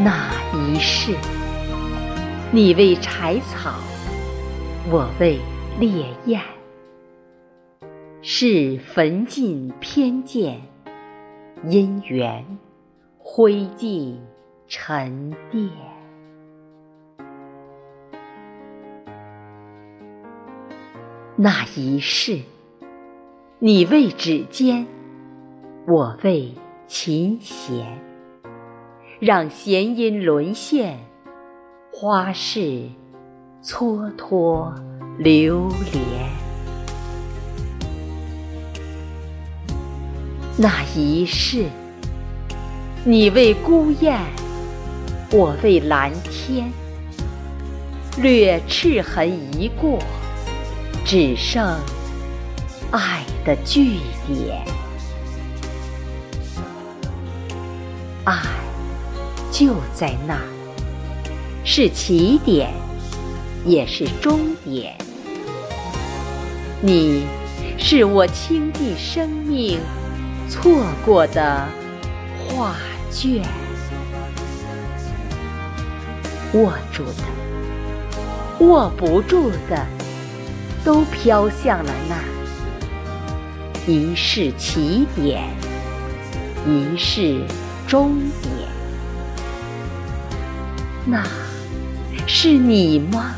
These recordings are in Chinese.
那一世，你为柴草，我为烈焰。是焚尽偏见，因缘灰烬沉淀。那一世，你为指尖，我为琴弦。让弦音沦陷，花事蹉跎流连。那一世，你为孤雁，我为蓝天。略赤痕一过，只剩爱的句点。爱。就在那儿，是起点，也是终点。你是我倾尽生命错过的画卷，握住的、握不住的，都飘向了那儿。一世起点，一世终点。那是你吗？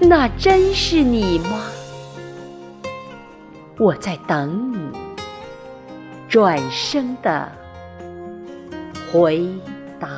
那真是你吗？我在等你转身的回答。